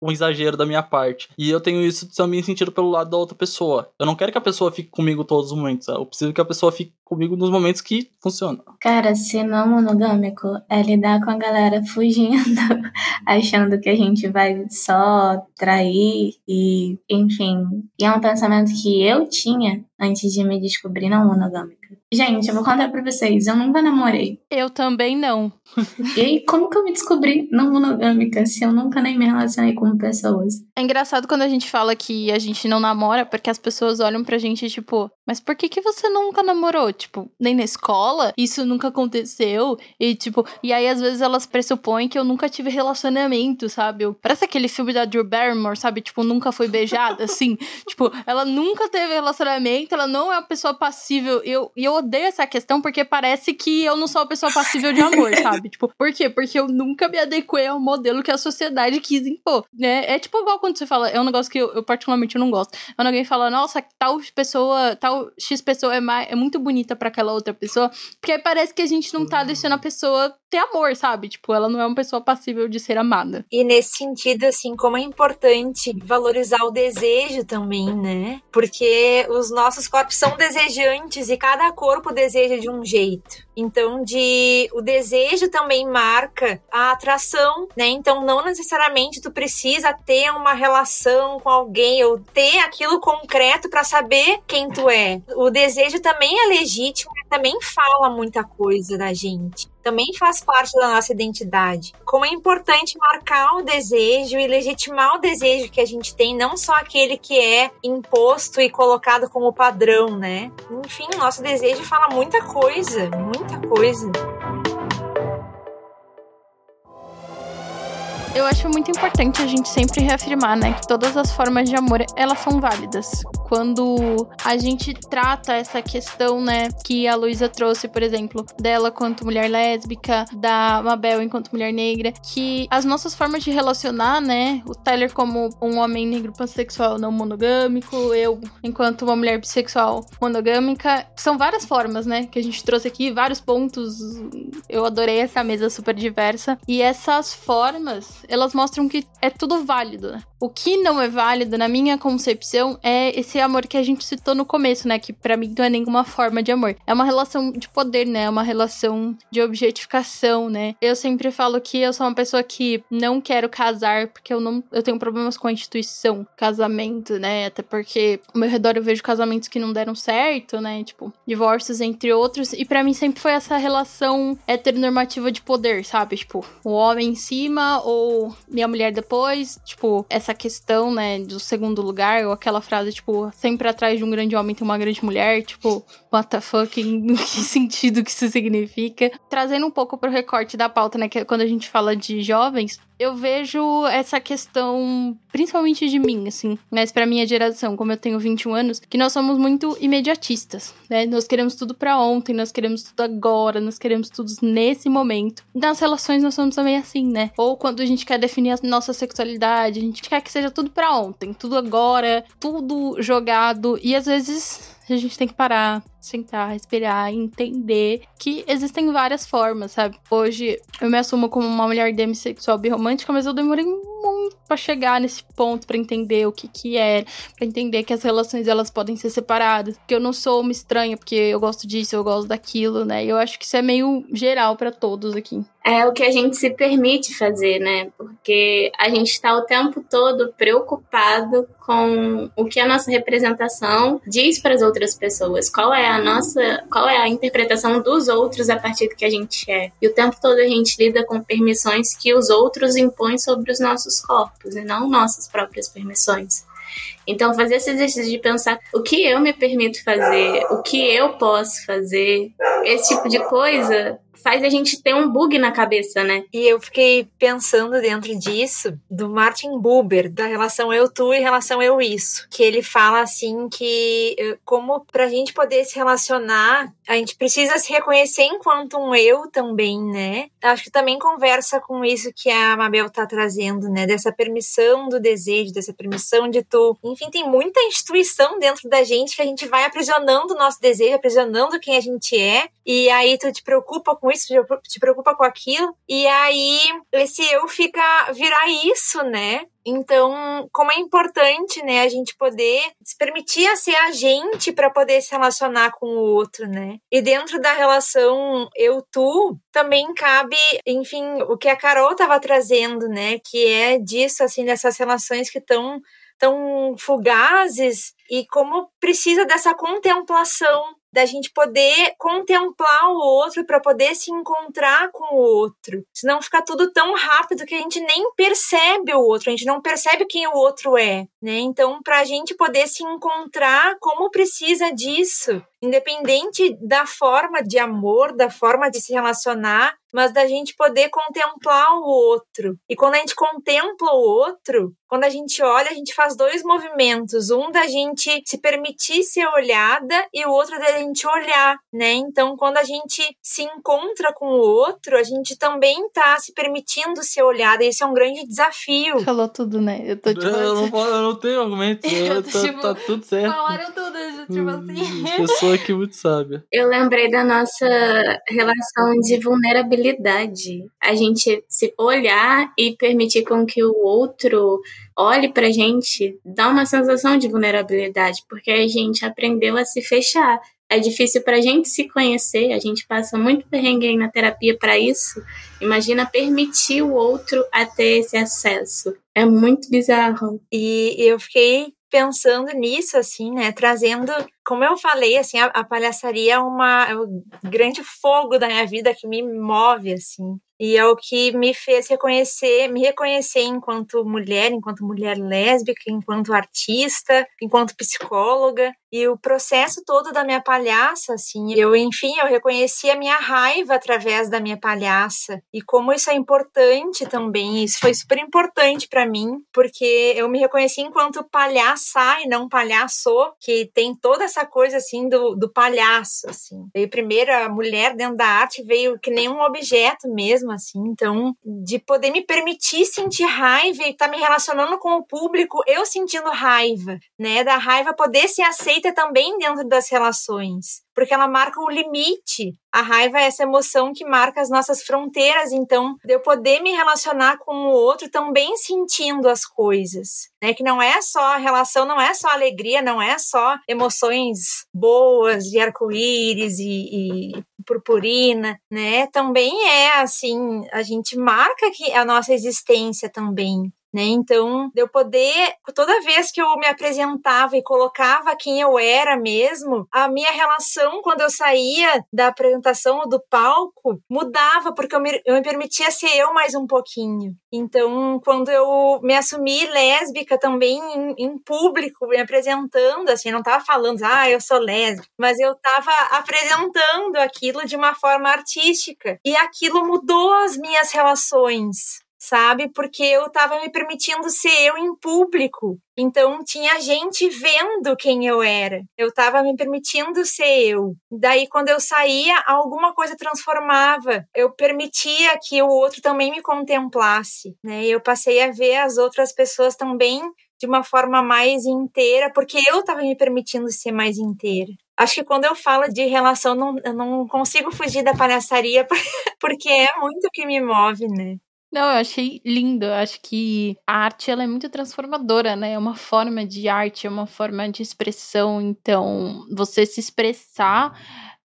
um exagero da minha parte. E eu tenho isso também sentido pelo lado da outra pessoa. Eu não quero que a pessoa fique comigo todos os momentos. Eu preciso que a pessoa fique comigo nos momentos que funciona. Cara, ser não monogâmico é lidar com a galera fugindo, achando que a gente vai só trair e, enfim. E é um pensamento que eu tinha antes de me descobrir não monogâmica. Gente, eu vou contar pra vocês, eu nunca namorei. Eu também não. E aí, como que eu me descobri não monogâmica se eu nunca nem me relacionei com pessoas? É engraçado quando a gente fala que a gente não namora, porque as pessoas olham pra gente tipo, mas por que que você nunca namorou? Tipo, nem na escola? Isso nunca aconteceu? E tipo, e aí às vezes elas pressupõem que eu nunca tive relacionamento, sabe? Eu, parece aquele filme da Drew Barrymore, sabe? Tipo, nunca foi beijada, assim. tipo, ela nunca teve relacionamento, ela não é uma pessoa passível. Eu, e eu odeio essa questão porque parece que eu não sou uma pessoa passível de amor, sabe? Tipo, por quê? Porque eu nunca me adequei ao modelo que a sociedade quis impor, né? É tipo igual quando você fala, é um negócio que eu, eu particularmente não gosto. Quando alguém fala, nossa, tal pessoa, tal X pessoa é, mais, é muito bonita para aquela outra pessoa, porque aí parece que a gente não tá deixando a pessoa ter amor, sabe? Tipo, ela não é uma pessoa passível de ser amada. E nesse sentido, assim, como é importante valorizar o desejo também, né? Porque os nossos corpos são desejantes e cada corpo deseja de um jeito. Então, de o desejo também marca a atração, né? Então, não necessariamente tu precisa ter uma relação com alguém ou ter aquilo concreto para saber quem tu é. O desejo também é legítimo, também fala muita coisa da gente. Também faz parte da nossa identidade. Como é importante marcar o desejo e legitimar o desejo que a gente tem, não só aquele que é imposto e colocado como padrão, né? Enfim, nosso desejo fala muita coisa, muita coisa. Eu acho muito importante a gente sempre reafirmar, né, que todas as formas de amor, elas são válidas. Quando a gente trata essa questão, né, que a Luísa trouxe, por exemplo, dela quanto mulher lésbica, da Mabel enquanto mulher negra, que as nossas formas de relacionar, né, o Tyler como um homem negro pansexual não monogâmico, eu enquanto uma mulher bissexual monogâmica, são várias formas, né, que a gente trouxe aqui, vários pontos. Eu adorei essa mesa super diversa. E essas formas, elas mostram que é tudo válido, né? O que não é válido, na minha concepção, é esse amor que a gente citou no começo, né? Que para mim não é nenhuma forma de amor. É uma relação de poder, né? É uma relação de objetificação, né? Eu sempre falo que eu sou uma pessoa que não quero casar porque eu não eu tenho problemas com a instituição casamento, né? Até porque ao meu redor eu vejo casamentos que não deram certo, né? Tipo, divórcios entre outros, e para mim sempre foi essa relação heteronormativa de poder, sabe? Tipo, o homem em cima ou minha mulher depois, tipo, essa essa questão, né, do segundo lugar, ou aquela frase, tipo, sempre atrás de um grande homem tem uma grande mulher, tipo, what the fuck, em que sentido que isso significa. Trazendo um pouco pro recorte da pauta, né, que é quando a gente fala de jovens, eu vejo essa questão, principalmente de mim, assim, mas pra minha geração, como eu tenho 21 anos, que nós somos muito imediatistas, né? Nós queremos tudo pra ontem, nós queremos tudo agora, nós queremos tudo nesse momento. Nas relações nós somos também assim, né? Ou quando a gente quer definir a nossa sexualidade, a gente quer que seja tudo pra ontem, tudo agora, tudo jogado, e às vezes a gente tem que parar, sentar, respirar, entender que existem várias formas, sabe? Hoje eu me assumo como uma mulher demissexual birromântica, mas eu demorei muito para chegar nesse ponto para entender o que que é, para entender que as relações elas podem ser separadas, que eu não sou uma estranha porque eu gosto disso, eu gosto daquilo, né? E eu acho que isso é meio geral para todos aqui. É o que a gente se permite fazer, né? Porque a gente está o tempo todo preocupado com o que a nossa representação diz para as outras pessoas, qual é a nossa, qual é a interpretação dos outros a partir do que a gente é. E o tempo todo a gente lida com permissões que os outros impõem sobre os nossos corpos e não nossas próprias permissões. Então, fazer esse exercício de pensar o que eu me permito fazer, o que eu posso fazer, esse tipo de coisa faz a gente ter um bug na cabeça, né? E eu fiquei pensando dentro disso do Martin Buber, da relação eu tu e relação eu isso, que ele fala assim que eh, como pra gente poder se relacionar, a gente precisa se reconhecer enquanto um eu também, né? Acho que também conversa com isso que a Mabel tá trazendo, né? Dessa permissão do desejo, dessa permissão de tu. Tem muita instituição dentro da gente que a gente vai aprisionando o nosso desejo, aprisionando quem a gente é, e aí tu te preocupa com isso, te preocupa com aquilo, e aí esse eu fica virar isso, né? Então, como é importante, né, a gente poder se permitir a ser a gente para poder se relacionar com o outro, né? E dentro da relação eu-tu, também cabe, enfim, o que a Carol estava trazendo, né, que é disso, assim, dessas relações que estão tão fugazes e como precisa dessa contemplação da gente poder contemplar o outro para poder se encontrar com o outro. Senão fica tudo tão rápido que a gente nem percebe o outro, a gente não percebe quem o outro é, né? Então, para a gente poder se encontrar, como precisa disso? Independente da forma de amor, da forma de se relacionar, mas da gente poder contemplar o outro. E quando a gente contempla o outro, quando a gente olha, a gente faz dois movimentos. Um da gente se permitir ser olhada e o outro da gente olhar, né? Então, quando a gente se encontra com o outro, a gente também tá se permitindo ser olhada. E isso é um grande desafio. Falou tudo, né? Eu tô tipo. Eu não, eu não tenho argumento. Eu tá, tô, tipo, tá tudo certo. Falaram tudo, tipo assim. Pessoa aqui muito sábia. Eu lembrei da nossa relação de vulnerabilidade. A gente se olhar e permitir com que o outro olhe pra gente dá uma sensação de vulnerabilidade, porque a gente aprendeu a se fechar. É difícil pra gente se conhecer, a gente passa muito perrengue aí na terapia para isso. Imagina permitir o outro a ter esse acesso. É muito bizarro. E eu fiquei pensando nisso, assim, né? Trazendo como eu falei, assim, a, a palhaçaria é, uma, é um grande fogo da minha vida que me move, assim. E é o que me fez reconhecer, me reconhecer enquanto mulher, enquanto mulher lésbica, enquanto artista, enquanto psicóloga. E o processo todo da minha palhaça, assim, eu, enfim, eu reconheci a minha raiva através da minha palhaça. E como isso é importante também, isso foi super importante para mim, porque eu me reconheci enquanto palhaça e não palhaço, que tem toda essa coisa, assim, do, do palhaço, assim. Veio primeiro a mulher dentro da arte, veio que nem um objeto mesmo, assim. Então, de poder me permitir sentir raiva e estar tá me relacionando com o público, eu sentindo raiva, né? Da raiva poder ser aceita também dentro das relações, porque ela marca o limite. A raiva é essa emoção que marca as nossas fronteiras, então, de eu poder me relacionar com o outro também sentindo as coisas, né? Que não é só relação, não é só alegria, não é só emoções boas de arco-íris e, e purpurina, né? Também é assim, a gente marca que a nossa existência também, né? Então, eu poder, toda vez que eu me apresentava e colocava quem eu era mesmo, a minha relação quando eu saía da apresentação ou do palco mudava, porque eu me, eu me permitia ser eu mais um pouquinho. Então, quando eu me assumi lésbica também em, em público, me apresentando, assim, não tava falando, ah, eu sou lésbica, mas eu tava apresentando aquilo de uma forma artística. E aquilo mudou as minhas relações sabe? Porque eu estava me permitindo ser eu em público. Então tinha gente vendo quem eu era. Eu estava me permitindo ser eu. Daí quando eu saía, alguma coisa transformava. Eu permitia que o outro também me contemplasse, né? Eu passei a ver as outras pessoas também de uma forma mais inteira, porque eu estava me permitindo ser mais inteira. Acho que quando eu falo de relação, não, eu não consigo fugir da palhaçaria, porque é muito o que me move, né? Não, eu achei lindo. Eu acho que a arte ela é muito transformadora, né? É uma forma de arte, é uma forma de expressão. Então, você se expressar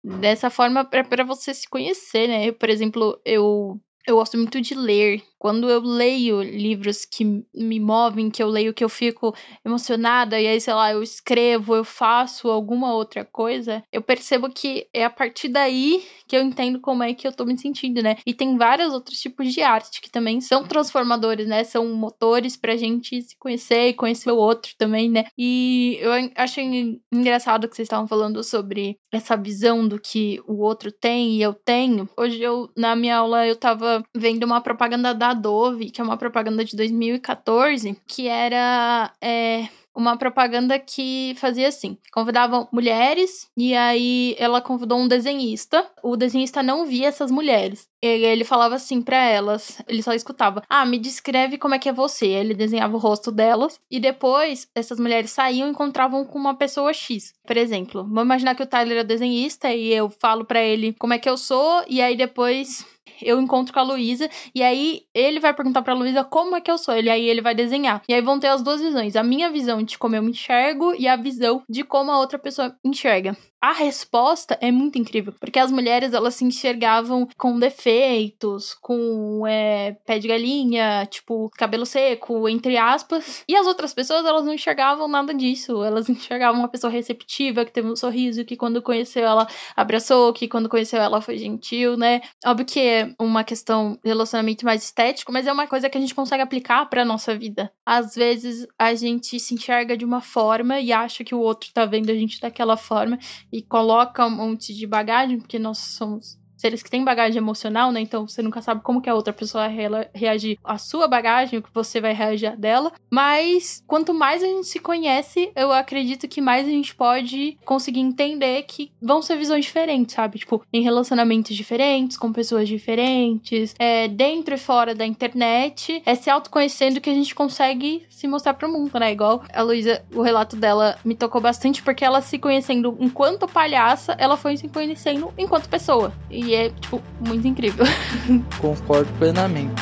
dessa forma para você se conhecer, né? por exemplo, eu eu gosto muito de ler. Quando eu leio livros que me movem, que eu leio que eu fico emocionada, e aí, sei lá, eu escrevo, eu faço alguma outra coisa, eu percebo que é a partir daí que eu entendo como é que eu tô me sentindo, né? E tem vários outros tipos de arte que também são transformadores, né? São motores pra gente se conhecer e conhecer o outro também, né? E eu achei engraçado que vocês estavam falando sobre essa visão do que o outro tem e eu tenho. Hoje eu, na minha aula, eu tava vendo uma propaganda da Dove, que é uma propaganda de 2014, que era. É, uma propaganda que fazia assim: convidavam mulheres e aí ela convidou um desenhista. O desenhista não via essas mulheres. Ele, ele falava assim para elas, ele só escutava: "Ah, me descreve como é que é você". Ele desenhava o rosto delas e depois essas mulheres saíam e encontravam com uma pessoa X. Por exemplo, vamos imaginar que o Tyler é desenhista e eu falo para ele como é que eu sou e aí depois eu encontro com a Luísa e aí ele vai perguntar pra Luísa como é que eu sou. E aí ele vai desenhar. E aí vão ter as duas visões: a minha visão de como eu me enxergo e a visão de como a outra pessoa enxerga a resposta é muito incrível, porque as mulheres elas se enxergavam com defeitos, com é, pé de galinha, tipo, cabelo seco, entre aspas, e as outras pessoas elas não enxergavam nada disso, elas enxergavam uma pessoa receptiva, que teve um sorriso, que quando conheceu ela abraçou, que quando conheceu ela foi gentil, né? Óbvio que uma questão de relacionamento mais estético, mas é uma coisa que a gente consegue aplicar pra nossa vida. Às vezes a gente se enxerga de uma forma e acha que o outro tá vendo a gente daquela forma e coloca um monte de bagagem, porque nós somos seres que têm bagagem emocional, né? Então você nunca sabe como que a outra pessoa vai reagir à sua bagagem, o que você vai reagir dela. Mas quanto mais a gente se conhece, eu acredito que mais a gente pode conseguir entender que vão ser visões diferentes, sabe? Tipo, em relacionamentos diferentes, com pessoas diferentes, é, dentro e fora da internet. É se autoconhecendo que a gente consegue se mostrar pro mundo, né? Igual a Luísa, o relato dela me tocou bastante porque ela se conhecendo enquanto palhaça, ela foi se conhecendo enquanto pessoa. E é, tipo, muito incrível. Concordo plenamente.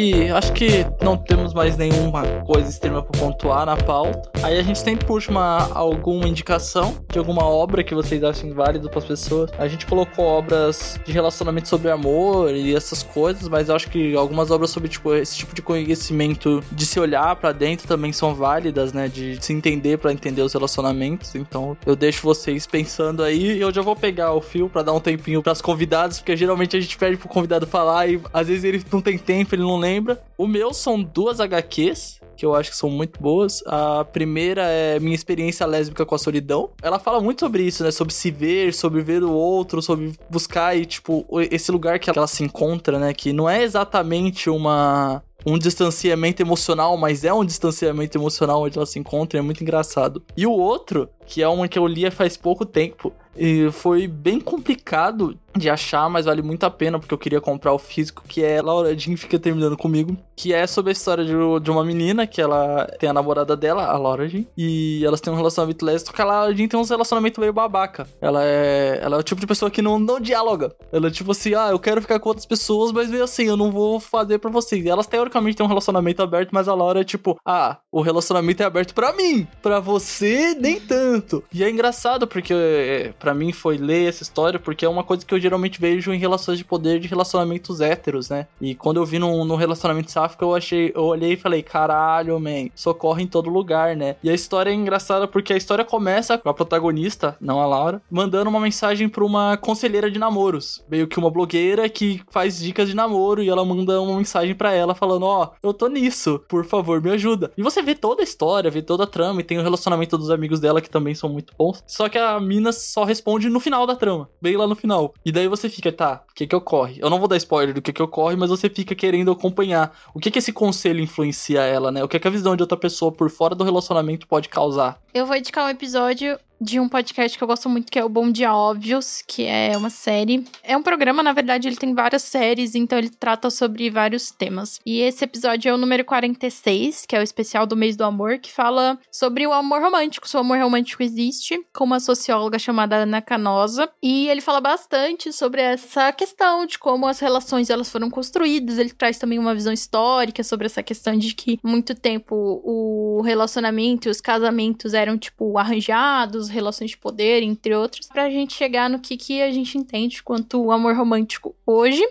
E acho que não temos mais nenhuma coisa extrema para pontuar na pauta. Aí a gente sempre puxa uma, alguma indicação de alguma obra que vocês achem válido para as pessoas. A gente colocou obras de relacionamento sobre amor e essas coisas, mas eu acho que algumas obras sobre tipo, esse tipo de conhecimento de se olhar para dentro também são válidas, né? De se entender para entender os relacionamentos. Então eu deixo vocês pensando aí eu já vou pegar o fio para dar um tempinho para as convidadas, porque geralmente a gente pede pro convidado falar e às vezes ele não tem tempo, ele não lembra. O meu são duas HQs que eu acho que são muito boas. A primeira é Minha Experiência Lésbica com a Solidão. Ela fala muito sobre isso, né? Sobre se ver, sobre ver o outro, sobre buscar e, tipo, esse lugar que ela se encontra, né? Que não é exatamente uma um distanciamento emocional, mas é um distanciamento emocional onde ela se encontra, é muito engraçado. E o outro, que é uma que eu li faz pouco tempo, e foi bem complicado de achar, mas vale muito a pena, porque eu queria comprar o físico, que é Laura Jean Fica Terminando Comigo, que é sobre a história de, de uma menina, que ela tem a namorada dela, a Laura Jean, e elas têm um relacionamento lésbico, que a Laura Jean tem um relacionamento meio babaca. Ela é, ela é o tipo de pessoa que não, não dialoga. Ela é tipo assim, ah, eu quero ficar com outras pessoas, mas meio assim, eu não vou fazer pra vocês. E elas teoricamente têm um relacionamento aberto, mas a Laura é tipo, ah, o relacionamento é aberto para mim, para você nem tanto. E é engraçado, porque é, para mim foi ler essa história, porque é uma coisa que eu geralmente vejo em relações de poder de relacionamentos héteros, né? E quando eu vi num relacionamento sáfico, eu achei, eu olhei e falei, caralho, man, socorre em todo lugar, né? E a história é engraçada porque a história começa com a protagonista, não a Laura, mandando uma mensagem pra uma conselheira de namoros. Meio que uma blogueira que faz dicas de namoro e ela manda uma mensagem para ela falando: Ó, oh, eu tô nisso, por favor, me ajuda. E você vê toda a história, vê toda a trama e tem o relacionamento dos amigos dela que também são muito bons. Só que a mina só responde no final da trama, bem lá no final. E daí você fica, tá, o que que ocorre? Eu não vou dar spoiler do que que ocorre, mas você fica querendo acompanhar o que que esse conselho influencia ela, né? O que que a visão de outra pessoa por fora do relacionamento pode causar. Eu vou indicar um episódio de um podcast que eu gosto muito, que é o Bom Dia Óbvios, que é uma série. É um programa, na verdade, ele tem várias séries, então ele trata sobre vários temas. E esse episódio é o número 46, que é o especial do mês do amor, que fala sobre o amor romântico, se o amor romântico existe, com uma socióloga chamada Ana Canosa. E ele fala bastante sobre essa questão de como as relações elas foram construídas. Ele traz também uma visão histórica sobre essa questão de que muito tempo o relacionamento e os casamentos eram tipo arranjados, relações de poder, entre outros, pra gente chegar no que, que a gente entende quanto amor romântico hoje.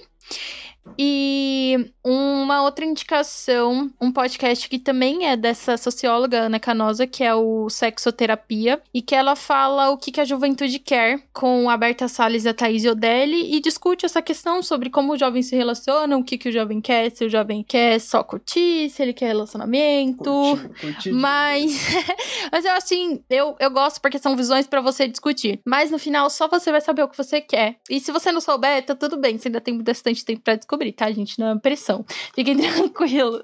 E uma outra indicação, um podcast que também é dessa socióloga Ana Canosa, que é o Sexoterapia, e que ela fala o que, que a juventude quer com a Berta Salles e a Thaís Odelli e discute essa questão sobre como os jovens se relacionam, o que, que o jovem quer, se o jovem quer só curtir, se ele quer relacionamento. Curtir, curtir mas, mas eu assim, eu, eu gosto porque são visões para você discutir. Mas no final, só você vai saber o que você quer. E se você não souber, tá tudo bem, você ainda tem bastante tempo para descobrir, tá, gente? Não é pressão. Fiquem tranquilos.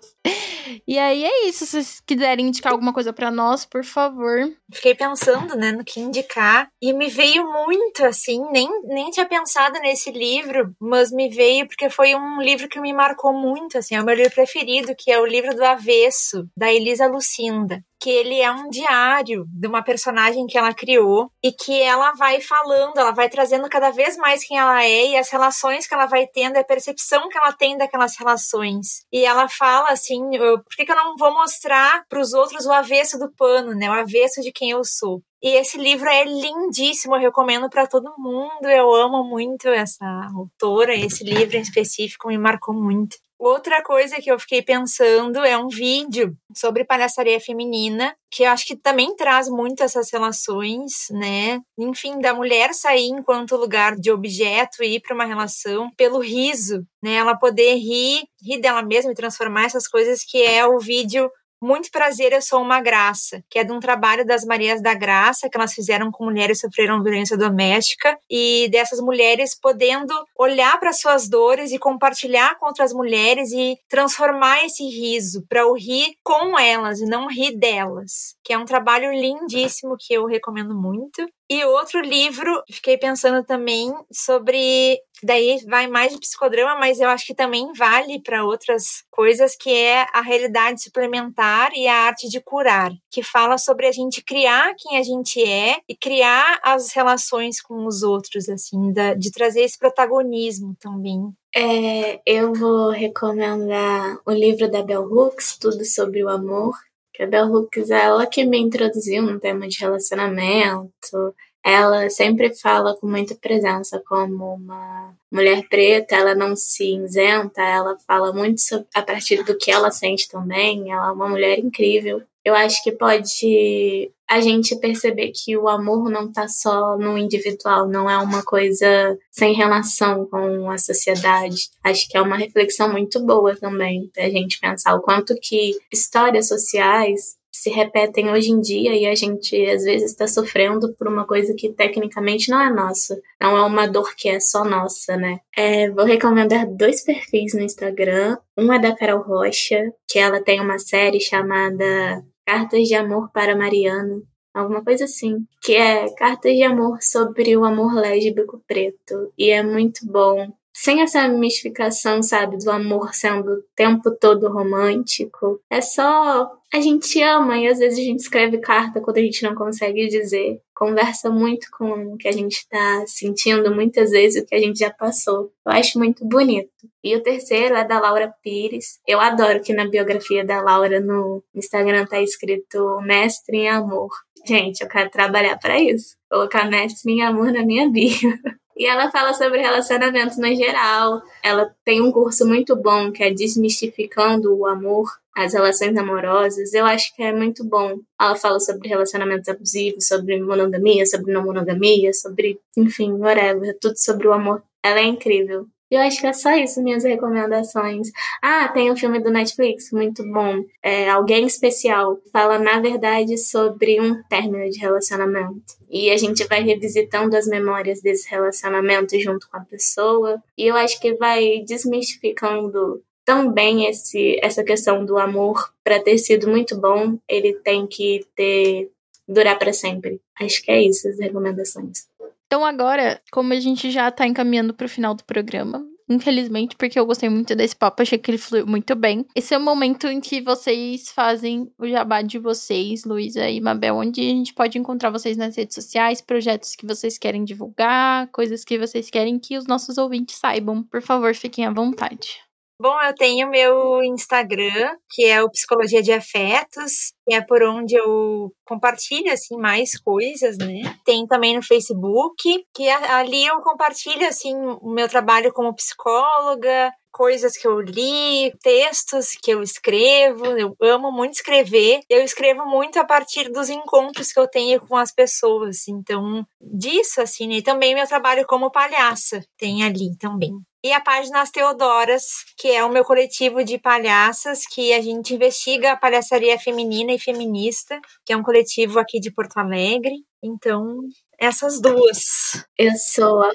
E aí é isso. Se vocês quiserem indicar alguma coisa para nós, por favor. Fiquei pensando, né, no que indicar. E me veio muito, assim, nem, nem tinha pensado nesse livro, mas me veio porque foi um livro que me marcou muito, assim, é o meu livro preferido, que é o livro do Avesso, da Elisa Lucinda que ele é um diário de uma personagem que ela criou e que ela vai falando, ela vai trazendo cada vez mais quem ela é e as relações que ela vai tendo, a percepção que ela tem daquelas relações. E ela fala assim, por que, que eu não vou mostrar para os outros o avesso do pano, né? O avesso de quem eu sou. E esse livro é lindíssimo, eu recomendo para todo mundo. Eu amo muito essa autora, esse livro em específico me marcou muito. Outra coisa que eu fiquei pensando é um vídeo sobre palhaçaria feminina, que acho que também traz muito essas relações, né? Enfim, da mulher sair enquanto lugar de objeto e ir para uma relação pelo riso, né? Ela poder rir, rir dela mesma e transformar essas coisas que é o vídeo muito prazer, eu sou uma graça, que é de um trabalho das Marias da Graça, que elas fizeram com mulheres que sofreram violência doméstica, e dessas mulheres podendo olhar para suas dores e compartilhar com outras mulheres e transformar esse riso para o rir com elas e não rir delas, que é um trabalho lindíssimo que eu recomendo muito. E outro livro, fiquei pensando também sobre. Daí vai mais de psicodrama, mas eu acho que também vale para outras coisas, que é a realidade suplementar e a arte de curar, que fala sobre a gente criar quem a gente é e criar as relações com os outros, assim, da, de trazer esse protagonismo também. É, eu vou recomendar o livro da Bell Hooks, Tudo sobre o Amor, que a Bell Hooks ela que me introduziu no tema de relacionamento. Ela sempre fala com muita presença como uma mulher preta, ela não se isenta, ela fala muito sobre, a partir do que ela sente também. Ela é uma mulher incrível. Eu acho que pode a gente perceber que o amor não está só no individual, não é uma coisa sem relação com a sociedade. Acho que é uma reflexão muito boa também para a gente pensar o quanto que histórias sociais se repetem hoje em dia e a gente às vezes está sofrendo por uma coisa que tecnicamente não é nossa, não é uma dor que é só nossa, né? É, vou recomendar dois perfis no Instagram. Um é da Carol Rocha, que ela tem uma série chamada Cartas de Amor para Mariana, alguma coisa assim, que é Cartas de Amor sobre o amor lésbico preto. E é muito bom. Sem essa mistificação, sabe, do amor sendo o tempo todo romântico. É só a gente ama e às vezes a gente escreve carta quando a gente não consegue dizer. Conversa muito com o que a gente está sentindo, muitas vezes o que a gente já passou. Eu acho muito bonito. E o terceiro é da Laura Pires. Eu adoro que na biografia da Laura no Instagram tá escrito Mestre em Amor. Gente, eu quero trabalhar para isso. Colocar Mestre em Amor na minha bio. E ela fala sobre relacionamentos no geral. Ela tem um curso muito bom que é Desmistificando o Amor, as relações amorosas. Eu acho que é muito bom. Ela fala sobre relacionamentos abusivos, sobre monogamia, sobre não monogamia, sobre, enfim, whatever, tudo sobre o amor. Ela é incrível. Eu acho que é só isso, minhas recomendações. Ah, tem um filme do Netflix, muito bom. É, Alguém Especial. Fala, na verdade, sobre um término de relacionamento. E a gente vai revisitando as memórias desse relacionamento junto com a pessoa. E eu acho que vai desmistificando também esse, essa questão do amor. Para ter sido muito bom, ele tem que ter durar para sempre. Acho que é isso as recomendações. Então agora, como a gente já tá encaminhando pro final do programa, infelizmente, porque eu gostei muito desse papo, achei que ele fluiu muito bem. Esse é o momento em que vocês fazem o jabá de vocês, Luísa e Mabel, onde a gente pode encontrar vocês nas redes sociais, projetos que vocês querem divulgar, coisas que vocês querem que os nossos ouvintes saibam. Por favor, fiquem à vontade. Bom, eu tenho meu Instagram, que é o Psicologia de Afetos, que é por onde eu compartilho assim mais coisas, né? Tem também no Facebook, que ali eu compartilho assim o meu trabalho como psicóloga, coisas que eu li, textos que eu escrevo. Eu amo muito escrever. Eu escrevo muito a partir dos encontros que eu tenho com as pessoas. Então, disso, assim, né? E também meu trabalho como palhaça tem ali também e a página As Teodoras, que é o meu coletivo de palhaças que a gente investiga a palhaçaria feminina e feminista, que é um coletivo aqui de Porto Alegre. Então, essas duas. Eu sou a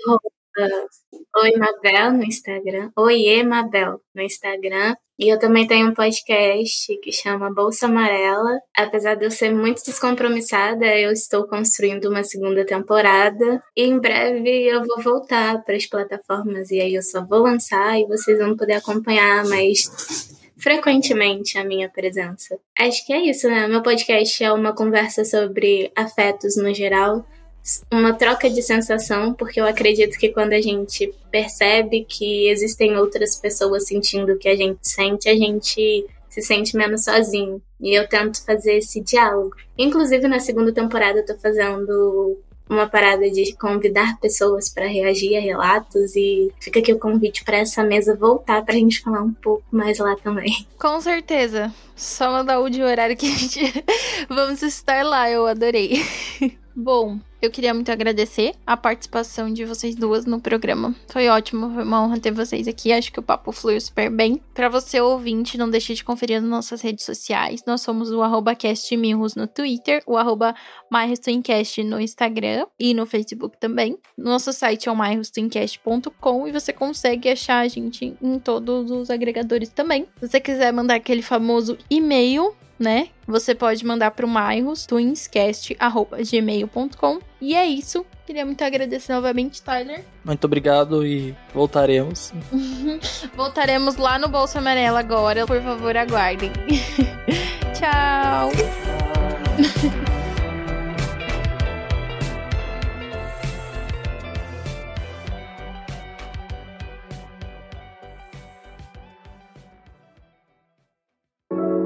Oi Mabel no Instagram. Oiê Mabel no Instagram. E eu também tenho um podcast que chama Bolsa Amarela. Apesar de eu ser muito descompromissada, eu estou construindo uma segunda temporada. E em breve eu vou voltar para as plataformas. E aí eu só vou lançar e vocês vão poder acompanhar mais frequentemente a minha presença. Acho que é isso, né? Meu podcast é uma conversa sobre afetos no geral uma troca de sensação, porque eu acredito que quando a gente percebe que existem outras pessoas sentindo o que a gente sente, a gente se sente menos sozinho. E eu tento fazer esse diálogo. Inclusive, na segunda temporada, eu tô fazendo uma parada de convidar pessoas para reagir a relatos e fica aqui o convite para essa mesa voltar para a gente falar um pouco mais lá também. Com certeza. Só mandar o de horário que a gente vamos estar lá, eu adorei. Bom, eu queria muito agradecer a participação de vocês duas no programa. Foi ótimo, foi uma honra ter vocês aqui. Acho que o papo fluiu super bem. Para você ouvinte, não deixe de conferir nas nossas redes sociais. Nós somos o arroba castmirros no Twitter, o arroba no Instagram e no Facebook também. Nosso site é o myrostoncast.com e você consegue achar a gente em todos os agregadores também. Se você quiser mandar aquele famoso e-mail né? Você pode mandar para o twinscast.gmail.com. E é isso. Queria muito agradecer novamente, Tyler. Muito obrigado e voltaremos. Voltaremos lá no Bolsa Amarela agora. Por favor, aguardem. Tchau.